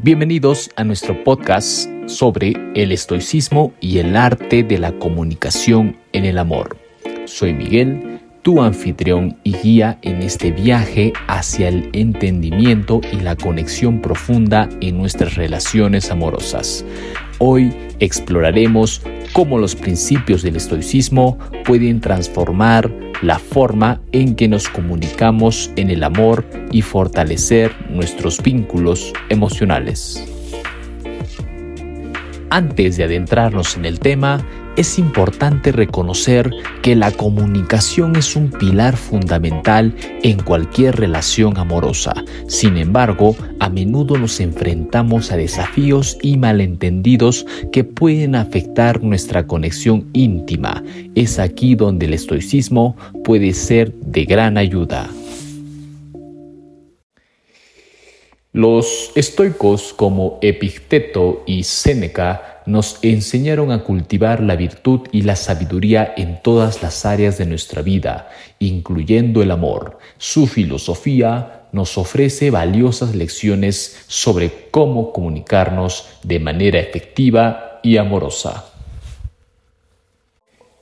Bienvenidos a nuestro podcast sobre el estoicismo y el arte de la comunicación en el amor. Soy Miguel, tu anfitrión y guía en este viaje hacia el entendimiento y la conexión profunda en nuestras relaciones amorosas. Hoy exploraremos cómo los principios del estoicismo pueden transformar la forma en que nos comunicamos en el amor y fortalecer nuestros vínculos emocionales. Antes de adentrarnos en el tema, es importante reconocer que la comunicación es un pilar fundamental en cualquier relación amorosa. Sin embargo, a menudo nos enfrentamos a desafíos y malentendidos que pueden afectar nuestra conexión íntima. Es aquí donde el estoicismo puede ser de gran ayuda. Los estoicos como Epicteto y Séneca nos enseñaron a cultivar la virtud y la sabiduría en todas las áreas de nuestra vida, incluyendo el amor. Su filosofía nos ofrece valiosas lecciones sobre cómo comunicarnos de manera efectiva y amorosa.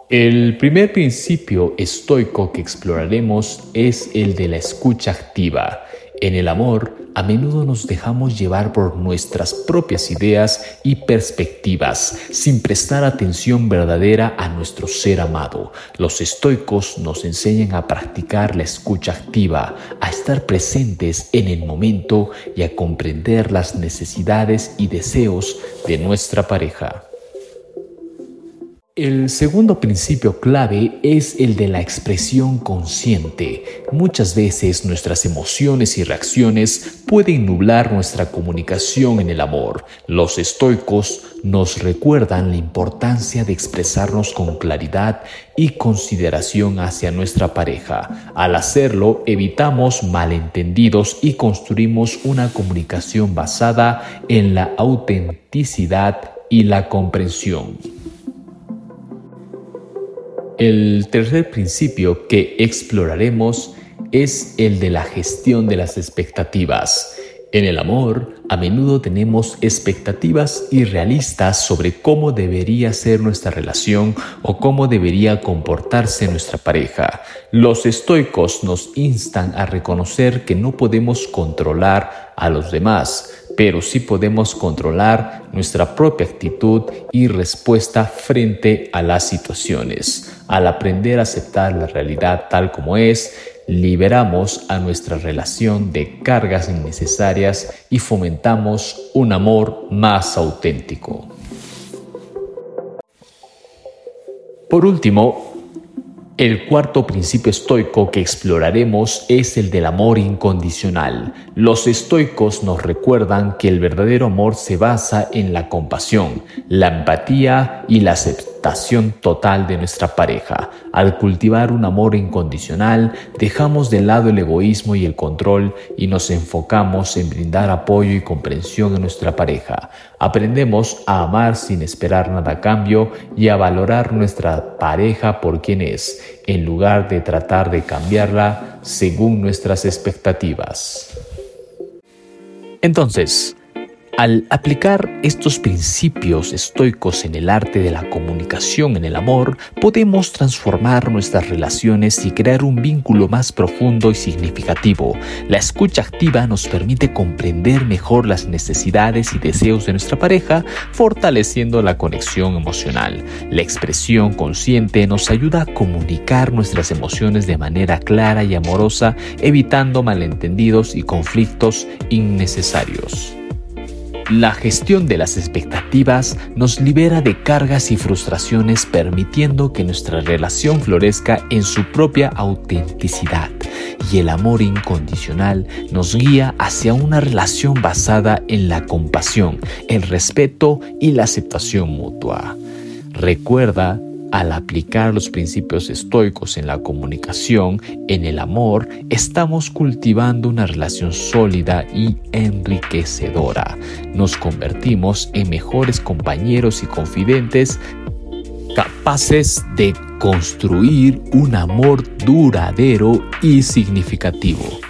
El primer principio estoico que exploraremos es el de la escucha activa. En el amor, a menudo nos dejamos llevar por nuestras propias ideas y perspectivas, sin prestar atención verdadera a nuestro ser amado. Los estoicos nos enseñan a practicar la escucha activa, a estar presentes en el momento y a comprender las necesidades y deseos de nuestra pareja. El segundo principio clave es el de la expresión consciente. Muchas veces nuestras emociones y reacciones pueden nublar nuestra comunicación en el amor. Los estoicos nos recuerdan la importancia de expresarnos con claridad y consideración hacia nuestra pareja. Al hacerlo, evitamos malentendidos y construimos una comunicación basada en la autenticidad y la comprensión. El tercer principio que exploraremos es el de la gestión de las expectativas. En el amor, a menudo tenemos expectativas irrealistas sobre cómo debería ser nuestra relación o cómo debería comportarse nuestra pareja. Los estoicos nos instan a reconocer que no podemos controlar a los demás, pero sí podemos controlar nuestra propia actitud y respuesta frente a las situaciones. Al aprender a aceptar la realidad tal como es, liberamos a nuestra relación de cargas innecesarias y fomentamos un amor más auténtico. Por último, el cuarto principio estoico que exploraremos es el del amor incondicional. Los estoicos nos recuerdan que el verdadero amor se basa en la compasión, la empatía y la aceptación total de nuestra pareja. Al cultivar un amor incondicional, dejamos de lado el egoísmo y el control y nos enfocamos en brindar apoyo y comprensión a nuestra pareja. Aprendemos a amar sin esperar nada a cambio y a valorar nuestra pareja por quien es, en lugar de tratar de cambiarla según nuestras expectativas. Entonces, al aplicar estos principios estoicos en el arte de la comunicación en el amor, podemos transformar nuestras relaciones y crear un vínculo más profundo y significativo. La escucha activa nos permite comprender mejor las necesidades y deseos de nuestra pareja, fortaleciendo la conexión emocional. La expresión consciente nos ayuda a comunicar nuestras emociones de manera clara y amorosa, evitando malentendidos y conflictos innecesarios. La gestión de las expectativas nos libera de cargas y frustraciones permitiendo que nuestra relación florezca en su propia autenticidad y el amor incondicional nos guía hacia una relación basada en la compasión, el respeto y la aceptación mutua. Recuerda al aplicar los principios estoicos en la comunicación, en el amor, estamos cultivando una relación sólida y enriquecedora. Nos convertimos en mejores compañeros y confidentes capaces de construir un amor duradero y significativo.